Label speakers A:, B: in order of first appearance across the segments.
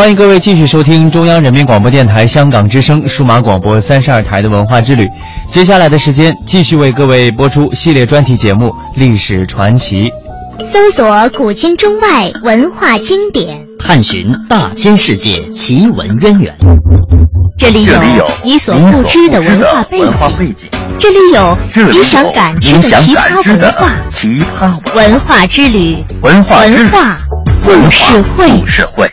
A: 欢迎各位继续收听中央人民广播电台香港之声数码广播三十二台的文化之旅。接下来的时间，继续为各位播出系列专题节目《历史传奇》，
B: 搜索古今中外文化经典，
C: 探寻大千世界奇闻渊源。
B: 这里有你所不知的文化背景，这里有你想感知的奇葩文化。
C: 奇葩
B: 文化之旅，
C: 文化
B: 文化故事
C: 会。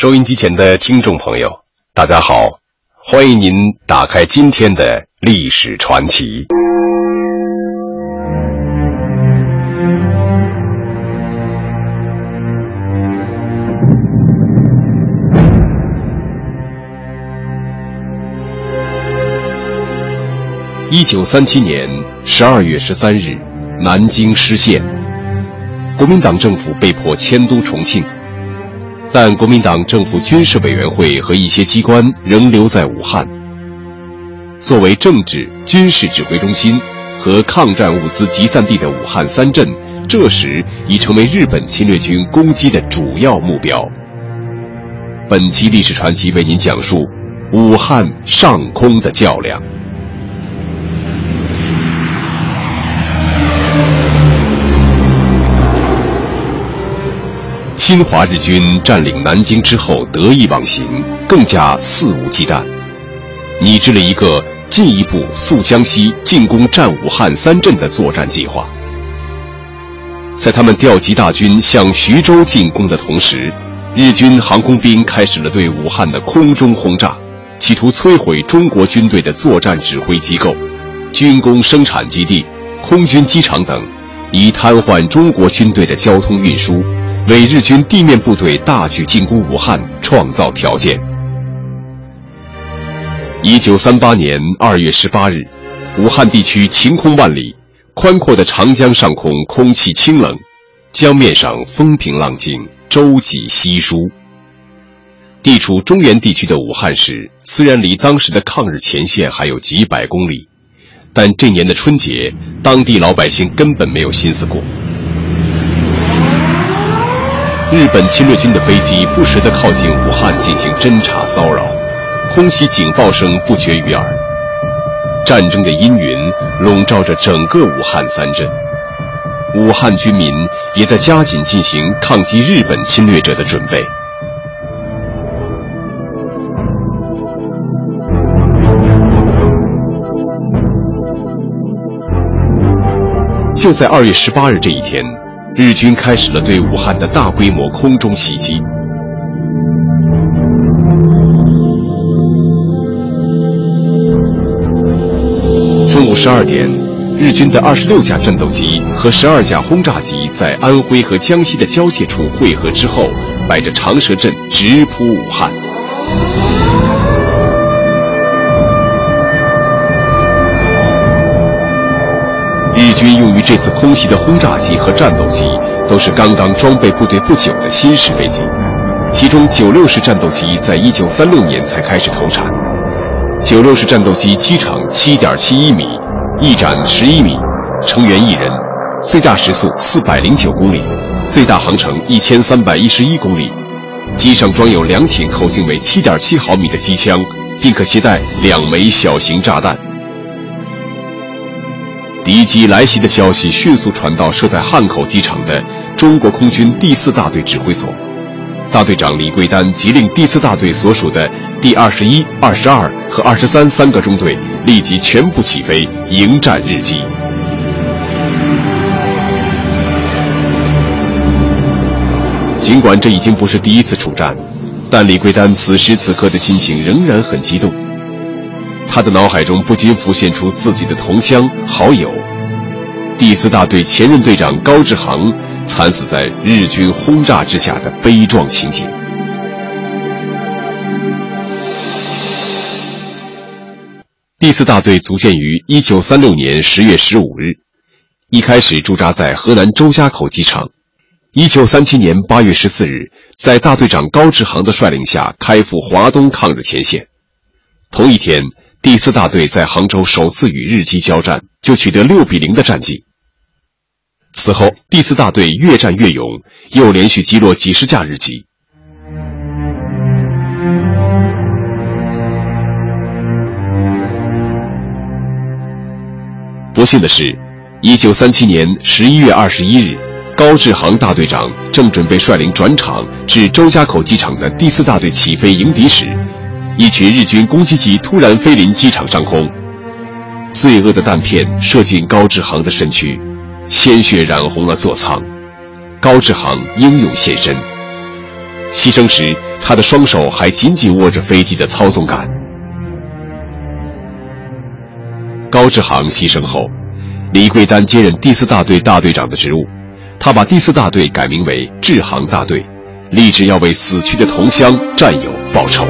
D: 收音机前的听众朋友，大家好，欢迎您打开今天的历史传奇。一九三七年十二月十三日，南京失陷，国民党政府被迫迁都重庆。但国民党政府军事委员会和一些机关仍留在武汉。作为政治、军事指挥中心和抗战物资集散地的武汉三镇，这时已成为日本侵略军攻击的主要目标。本期历史传奇为您讲述武汉上空的较量。侵华日军占领南京之后得意忘形，更加肆无忌惮，拟制了一个进一步溯江西、进攻占武汉三镇的作战计划。在他们调集大军向徐州进攻的同时，日军航空兵开始了对武汉的空中轰炸，企图摧毁中国军队的作战指挥机构、军工生产基地、空军机场等，以瘫痪中国军队的交通运输。为日军地面部队大举进攻武汉创造条件。一九三八年二月十八日，武汉地区晴空万里，宽阔的长江上空空气清冷，江面上风平浪静，舟楫稀疏。地处中原地区的武汉市，虽然离当时的抗日前线还有几百公里，但这年的春节，当地老百姓根本没有心思过。日本侵略军的飞机不时地靠近武汉进行侦察骚扰，空袭警报声不绝于耳。战争的阴云笼罩着整个武汉三镇，武汉军民也在加紧进行抗击日本侵略者的准备。就在二月十八日这一天。日军开始了对武汉的大规模空中袭击。中午十二点，日军的二十六架战斗机和十二架轰炸机在安徽和江西的交界处汇合之后，摆着长蛇阵直扑武汉。日军用于这次空袭的轰炸机和战斗机都是刚刚装备部队不久的新式飞机，其中九六式战斗机在一九三六年才开始投产。九六式战斗机机长七点七一米，翼展十一米，成员一人，最大时速四百零九公里，最大航程一千三百一十一公里。机上装有两挺口径为七点七毫米的机枪，并可携带两枚小型炸弹。敌机来袭的消息迅速传到设在汉口机场的中国空军第四大队指挥所，大队长李桂丹急令第四大队所属的第二十一、二十二和二十三三个中队立即全部起飞迎战日机。尽管这已经不是第一次出战，但李桂丹此时此刻的心情仍然很激动。他的脑海中不禁浮现出自己的同乡好友，第四大队前任队长高志航惨死在日军轰炸之下的悲壮情景。第四大队组建于一九三六年十月十五日，一开始驻扎在河南周家口机场。一九三七年八月十四日，在大队长高志航的率领下，开赴华东抗日前线。同一天。第四大队在杭州首次与日机交战，就取得六比零的战绩。此后，第四大队越战越勇，又连续击落几十架日机。不幸的是，一九三七年十一月二十一日，高志航大队长正准备率领转场至周家口机场的第四大队起飞迎敌时。一群日军攻击机突然飞临机场上空，罪恶的弹片射进高志航的身躯，鲜血染红了座舱。高志航英勇献身，牺牲时他的双手还紧紧握着飞机的操纵杆。高志航牺牲后，李桂丹接任第四大队大队长的职务，他把第四大队改名为志航大队，立志要为死去的同乡战友报仇。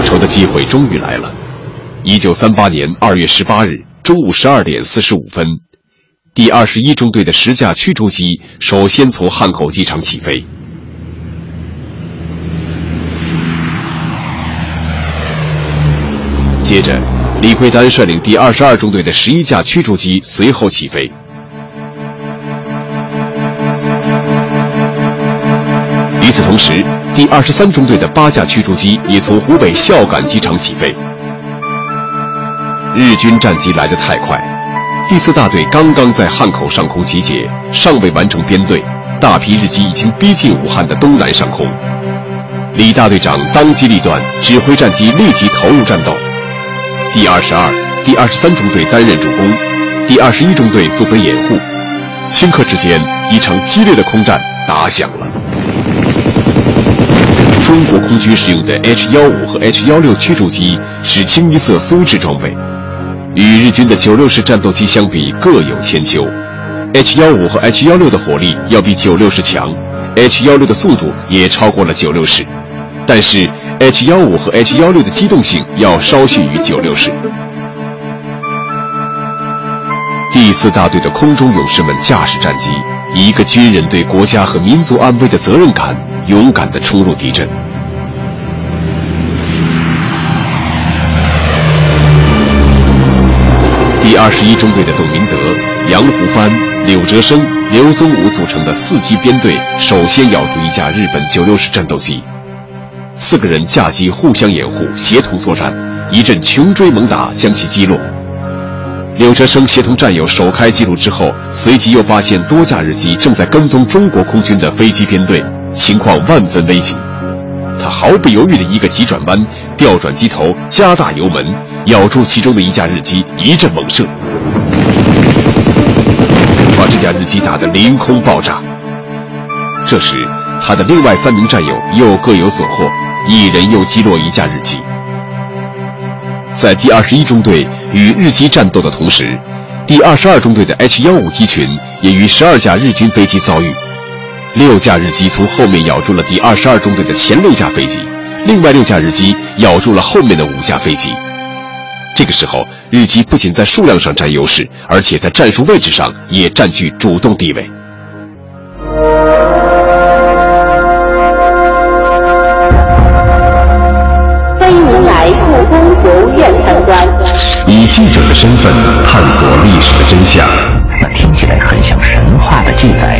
D: 报仇的机会终于来了。一九三八年二月十八日中午十二点四十五分，第二十一中队的十架驱逐机首先从汉口机场起飞。接着，李桂丹率领第二十二中队的十一架驱逐机随后起飞。与此同时，第二十三中队的八架驱逐机也从湖北孝感机场起飞。日军战机来得太快，第四大队刚刚在汉口上空集结，尚未完成编队，大批日机已经逼近武汉的东南上空。李大队长当机立断，指挥战机立即投入战斗。第二十二、第二十三中队担任主攻，第二十一中队负责掩护。顷刻之间，一场激烈的空战打响了。中国空军使用的 H 幺五和 H 幺六驱逐机是清一色苏制装备，与日军的九六式战斗机相比各有千秋。H 幺五和 H 幺六的火力要比九六式强，H 幺六的速度也超过了九六式，但是 H 幺五和 H 幺六的机动性要稍逊于九六式。第四大队的空中勇士们驾驶战机，以一个军人对国家和民族安危的责任感。勇敢地冲入敌阵。第二十一中队的董明德、杨湖帆、柳哲生、刘宗武组成的四机编队，首先咬住一架日本九六式战斗机。四个人架机互相掩护，协同作战，一阵穷追猛打将其击落。柳哲生协同战友首开纪录之后，随即又发现多架日机正在跟踪中国空军的飞机编队。情况万分危急，他毫不犹豫的一个急转弯，调转机头，加大油门，咬住其中的一架日机，一阵猛射，把这架日机打得凌空爆炸。这时，他的另外三名战友又各有所获，一人又击落一架日机。在第二十一中队与日机战斗的同时，第二十二中队的 H 幺五机群也与十二架日军飞机遭遇，六架日机从后面咬住了第二十二中队的前六架飞机，另外六架日机咬住了后面的五架飞机。这个时候，日机不仅在数量上占优势，而且在战术位置上也占据主动地位。
E: 欢迎您来故宫博物院参观。
D: 以记者的身份探索历史的真相，
C: 那听起来很像神话的记载，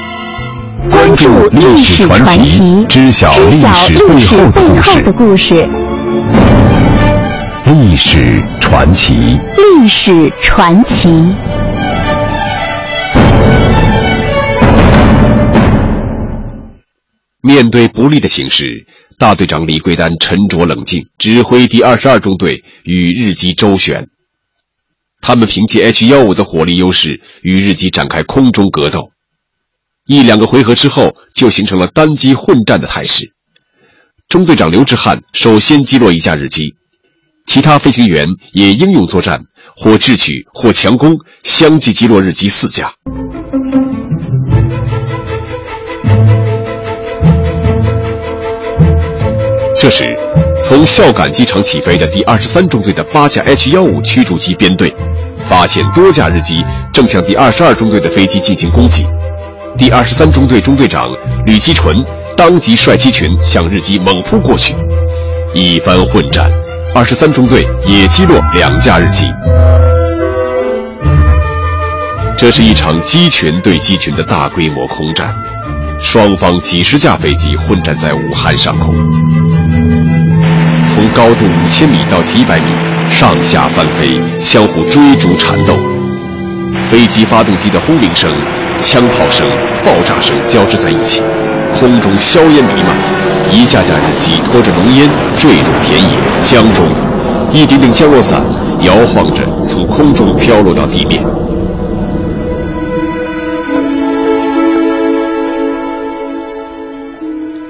B: 关注历史传奇，
D: 知晓历史背后的故事。历史传奇，
B: 历史传奇。
D: 面对不利的形势，大队长李桂丹沉着冷静，指挥第二十二中队与日机周旋。他们凭借 H 幺五的火力优势，与日机展开空中格斗。一两个回合之后，就形成了单机混战的态势。中队长刘志汉首先击落一架日机，其他飞行员也英勇作战，或智取，或强攻，相继击落日机四架。这时，从孝感机场起飞的第二十三中队的八架 H 幺五驱逐机编队，发现多架日机正向第二十二中队的飞机进行攻击。第二十三中队中队长吕基纯当即率机群向日机猛扑过去。一番混战，二十三中队也击落两架日机。这是一场机群对机群的大规模空战。双方几十架飞机混战在武汉上空，从高度五千米到几百米，上下翻飞，相互追逐缠斗。飞机发动机的轰鸣声、枪炮声、爆炸声交织在一起，空中硝烟弥漫，一架架日机拖着浓烟坠入田野、江中，一顶顶降落伞摇晃着从空中飘落到地面。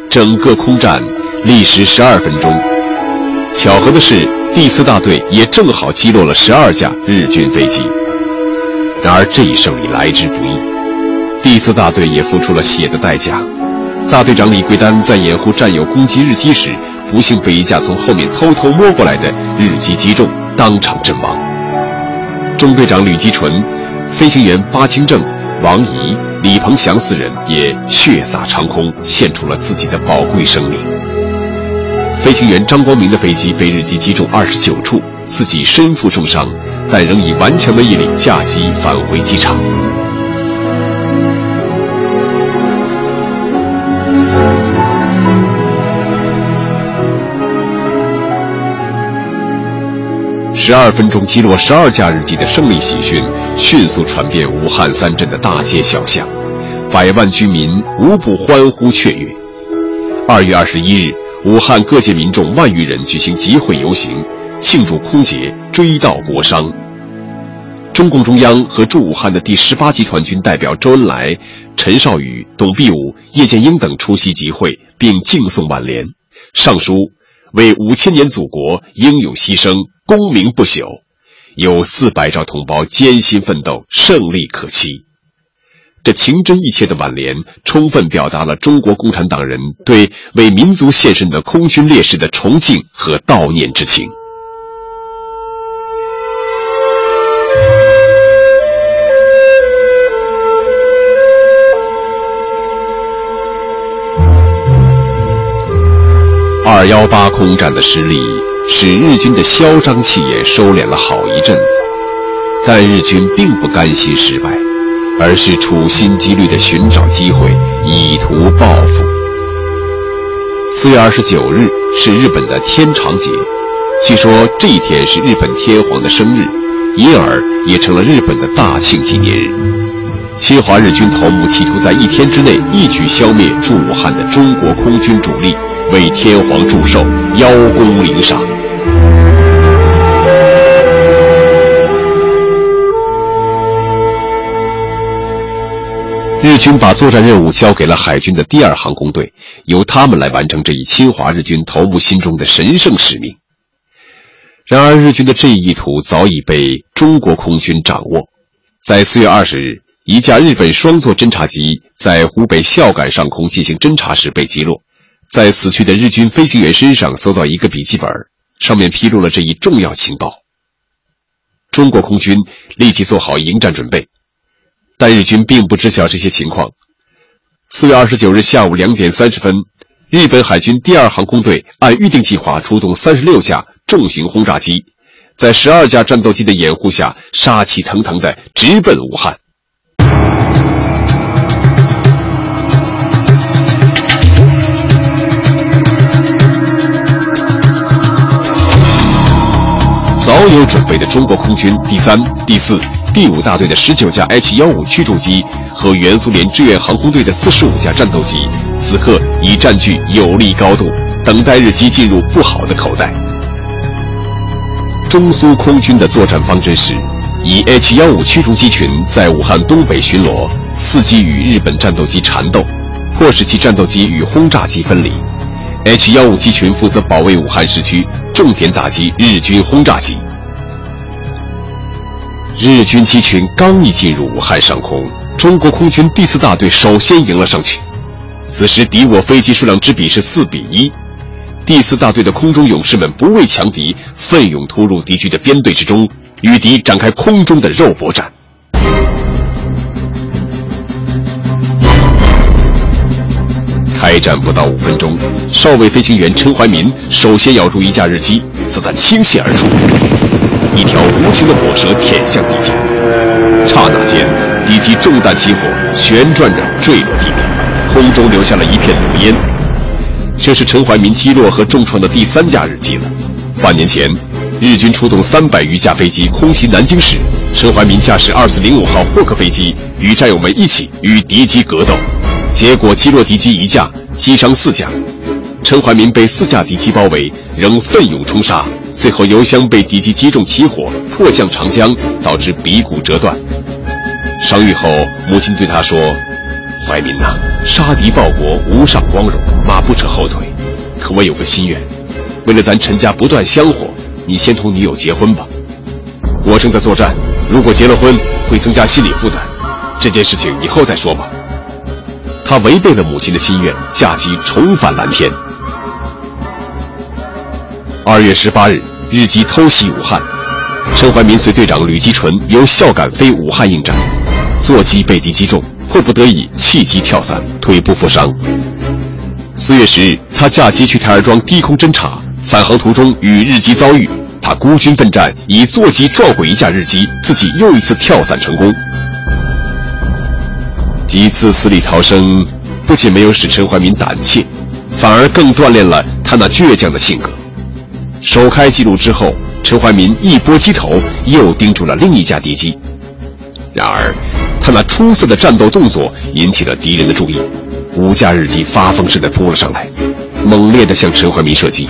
D: 整个空战历时十二分钟。巧合的是，第四大队也正好击落了十二架日军飞机。然而，这一胜利来之不易，第四大队也付出了血的代价。大队长李桂丹在掩护战友攻击日机时，不幸被一架从后面偷偷摸过来的日机击中，当场阵亡。中队长吕基纯、飞行员巴清正、王怡。李鹏祥四人也血洒长空，献出了自己的宝贵生命。飞行员张光明的飞机被日机击中二十九处，自己身负重伤，但仍以顽强的毅力驾机返回机场。十二分钟击落十二架日机的胜利喜讯，迅速传遍武汉三镇的大街小巷，百万居民无不欢呼雀跃。二月二十一日，武汉各界民众万余人举行集会游行，庆祝空捷，追悼国殇。中共中央和驻武汉的第十八集团军代表周恩来、陈少宇、董必武、叶剑英等出席集会，并敬送挽联，上书。为五千年祖国英勇牺牲，功名不朽，有四百兆同胞艰辛奋斗，胜利可期。这情真意切的挽联，充分表达了中国共产党人对为民族献身的空军烈士的崇敬和悼念之情。二幺八空战的失利，使日军的嚣张气焰收敛了好一阵子，但日军并不甘心失败，而是处心积虑地寻找机会，以图报复。四月二十九日是日本的天长节，据说这一天是日本天皇的生日，因而也成了日本的大庆纪念日。侵华日军头目企图在一天之内一举消灭驻武汉的中国空军主力，为天皇祝寿，邀功领赏。日军把作战任务交给了海军的第二航空队，由他们来完成这一侵华日军头目心中的神圣使命。然而，日军的这一意图早已被中国空军掌握。在四月二十日，一架日本双座侦察机在湖北孝感上空进行侦察时被击落，在死去的日军飞行员身上搜到一个笔记本，上面披露了这一重要情报。中国空军立即做好迎战准备。但日军并不知晓这些情况。四月二十九日下午两点三十分，日本海军第二航空队按预定计划出动三十六架重型轰炸机，在十二架战斗机的掩护下，杀气腾腾地直奔武汉。早有准备的中国空军第三、第四。第五大队的十九架 H 幺五驱逐机和原苏联志愿航空队的四十五架战斗机，此刻已占据有利高度，等待日机进入不好的口袋。中苏空军的作战方针是：以 H 幺五驱逐机群在武汉东北巡逻，伺机与日本战斗机缠斗，迫使其战斗机与轰炸机分离；H 幺五机群负责保卫武汉市区，重点打击日军轰炸机。日军机群刚一进入武汉上空，中国空军第四大队首先迎了上去。此时敌我飞机数量之比是四比一，第四大队的空中勇士们不畏强敌，奋勇突入敌军的编队之中，与敌展开空中的肉搏战。开战不到五分钟，少尉飞行员陈怀民首先咬住一架日机，子弹倾泻而出。一条无情的火蛇舔向敌机，刹那间，敌机中弹起火，旋转着坠落地面，空中留下了一片浓烟。这是陈怀民击落和重创的第三架日机了。半年前，日军出动三百余架飞机空袭南京时，陈怀民驾驶二四零五号霍克飞机与战友们一起与敌机格斗，结果击落敌机一架，击伤四架。陈怀民被四架敌机包围，仍奋勇冲杀。最后，油箱被敌机击中起火，迫降长江，导致鼻骨折断。伤愈后，母亲对他说：“怀民呐，杀敌报国，无上光荣，马不扯后腿。可我有个心愿，为了咱陈家不断香火，你先同女友结婚吧。我正在作战，如果结了婚，会增加心理负担。这件事情以后再说吧。”他违背了母亲的心愿，驾机重返蓝天。二月十八日，日机偷袭武汉，陈怀民随队长吕基纯由孝感飞武汉应战，座机被敌击中，迫不得已弃机跳伞，腿部负伤。四月十日，他驾机去台儿庄低空侦察，返航途中与日机遭遇，他孤军奋战，以座机撞毁一架日机，自己又一次跳伞成功。几次死里逃生，不仅没有使陈怀民胆怯，反而更锻炼了他那倔强的性格。首开纪录之后，陈怀民一波机头又盯住了另一架敌机。然而，他那出色的战斗动作引起了敌人的注意，五架日机发疯似的扑了上来，猛烈地向陈怀民射击。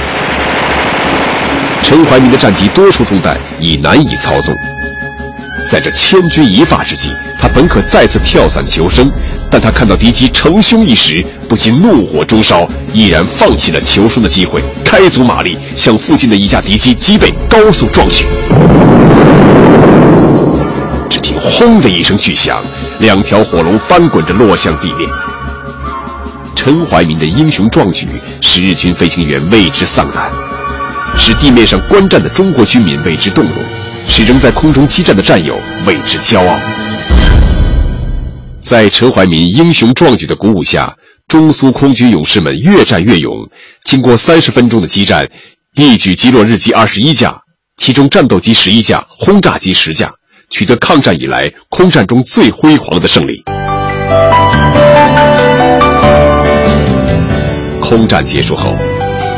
D: 陈怀民的战机多处中弹，已难以操纵。在这千钧一发之际，他本可再次跳伞求生。但他看到敌机成凶一时，不禁怒火中烧，毅然放弃了求生的机会，开足马力向附近的一架敌机机背高速撞去。只听“轰”的一声巨响，两条火龙翻滚着落向地面。陈怀民的英雄壮举使日军飞行员为之丧胆，使地面上观战的中国军民为之动容，使仍在空中激战的战友为之骄傲。在陈怀民英雄壮举的鼓舞下，中苏空军勇士们越战越勇。经过三十分钟的激战，一举击落日机二十一架，其中战斗机十一架，轰炸机十架，取得抗战以来空战中最辉煌的胜利。空战结束后，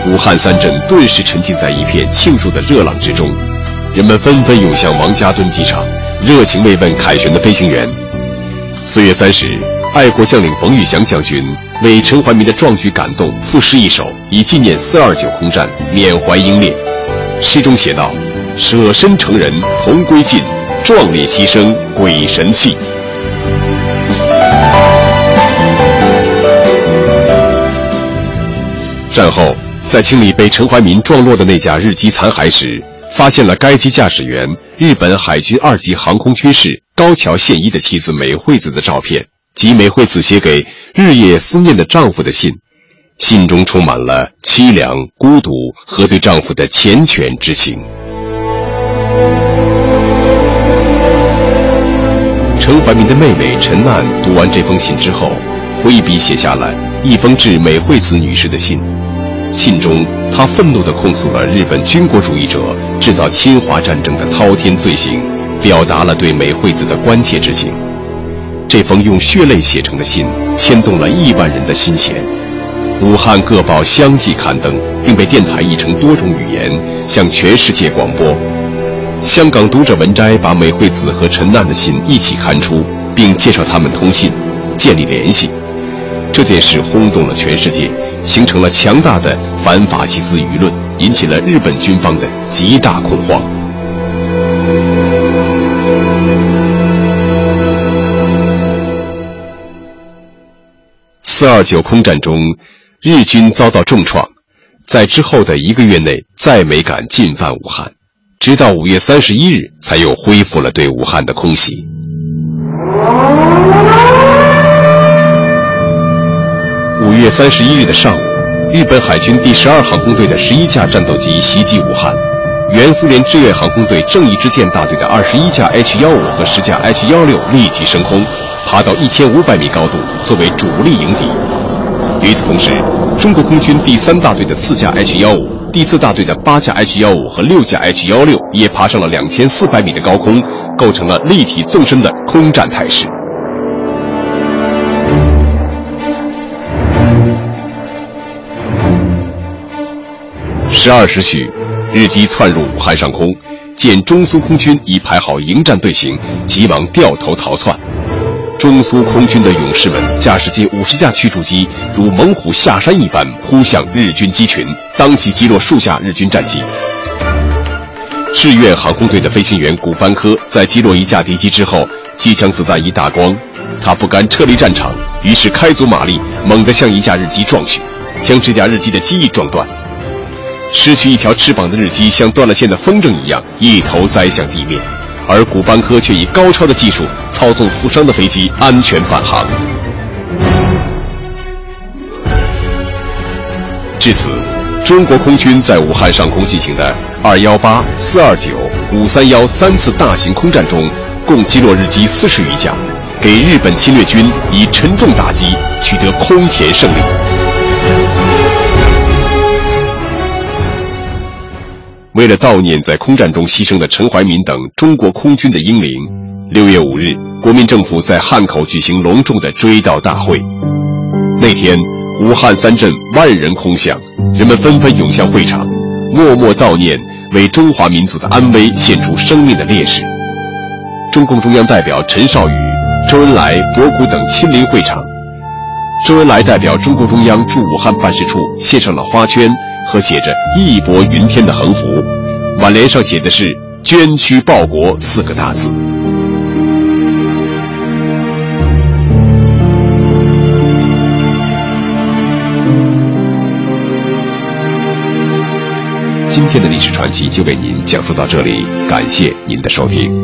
D: 武汉三镇顿时沉浸在一片庆祝的热浪之中，人们纷纷涌向王家墩机场，热情慰问凯旋的飞行员。四月三十，爱国将领冯玉祥将军为陈怀民的壮举感动，赋诗一首，以纪念四二九空战，缅怀英烈。诗中写道：“舍身成仁同归尽，壮烈牺牲鬼神泣。”战后，在清理被陈怀民撞落的那架日机残骸时，发现了该机驾驶员日本海军二级航空军士高桥宪一的妻子美惠子的照片及美惠子写给日夜思念的丈夫的信，信中充满了凄凉、孤独和对丈夫的缱绻之情。陈怀民的妹妹陈楠读完这封信之后，挥笔写下了一封致美惠子女士的信。信中，他愤怒地控诉了日本军国主义者制造侵华战争的滔天罪行，表达了对美惠子的关切之情。这封用血泪写成的信，牵动了亿万人的心弦。武汉各报相继刊登，并被电台译成多种语言，向全世界广播。香港读者文摘把美惠子和陈楠的信一起刊出，并介绍他们通信，建立联系。这件事轰动了全世界。形成了强大的反法西斯舆论，引起了日本军方的极大恐慌。四二九空战中，日军遭到重创，在之后的一个月内再没敢进犯武汉，直到五月三十一日才又恢复了对武汉的空袭。五月三十一日的上午，日本海军第十二航空队的十一架战斗机袭击武汉，原苏联志愿航空队正义之舰大队的二十一架 H 幺五和十架 H 幺六立即升空，爬到一千五百米高度作为主力迎敌。与此同时，中国空军第三大队的四架 H 幺五、第四大队的八架 H 幺五和六架 H 幺六也爬上了两千四百米的高空，构成了立体纵深的空战态势。十二时许，日机窜入武汉上空，见中苏空军已排好迎战队形，急忙掉头逃窜。中苏空军的勇士们驾驶近五十架驱逐机，如猛虎下山一般扑向日军机群，当即击落数架日军战机。志愿航空队的飞行员古班科在击落一架敌机之后，机枪子弹一大光，他不甘撤离战场，于是开足马力，猛地向一架日机撞去，将这架日机的机翼撞断。失去一条翅膀的日机像断了线的风筝一样，一头栽向地面，而古班科却以高超的技术操纵负伤的飞机安全返航。至此，中国空军在武汉上空进行的二幺八、四二九、五三幺三次大型空战中，共击落日机四十余架，给日本侵略军以沉重打击，取得空前胜利。为了悼念在空战中牺牲的陈怀民等中国空军的英灵，六月五日，国民政府在汉口举行隆重的追悼大会。那天，武汉三镇万人空巷，人们纷纷涌向会场，默默悼念为中华民族的安危献出生命的烈士。中共中央代表陈少宇、周恩来、博古等亲临会场。周恩来代表中共中央驻武汉办事处献上了花圈。和写着“义薄云天”的横幅，挽联上写的是“捐躯报国”四个大字。今天的历史传奇就为您讲述到这里，感谢您的收听。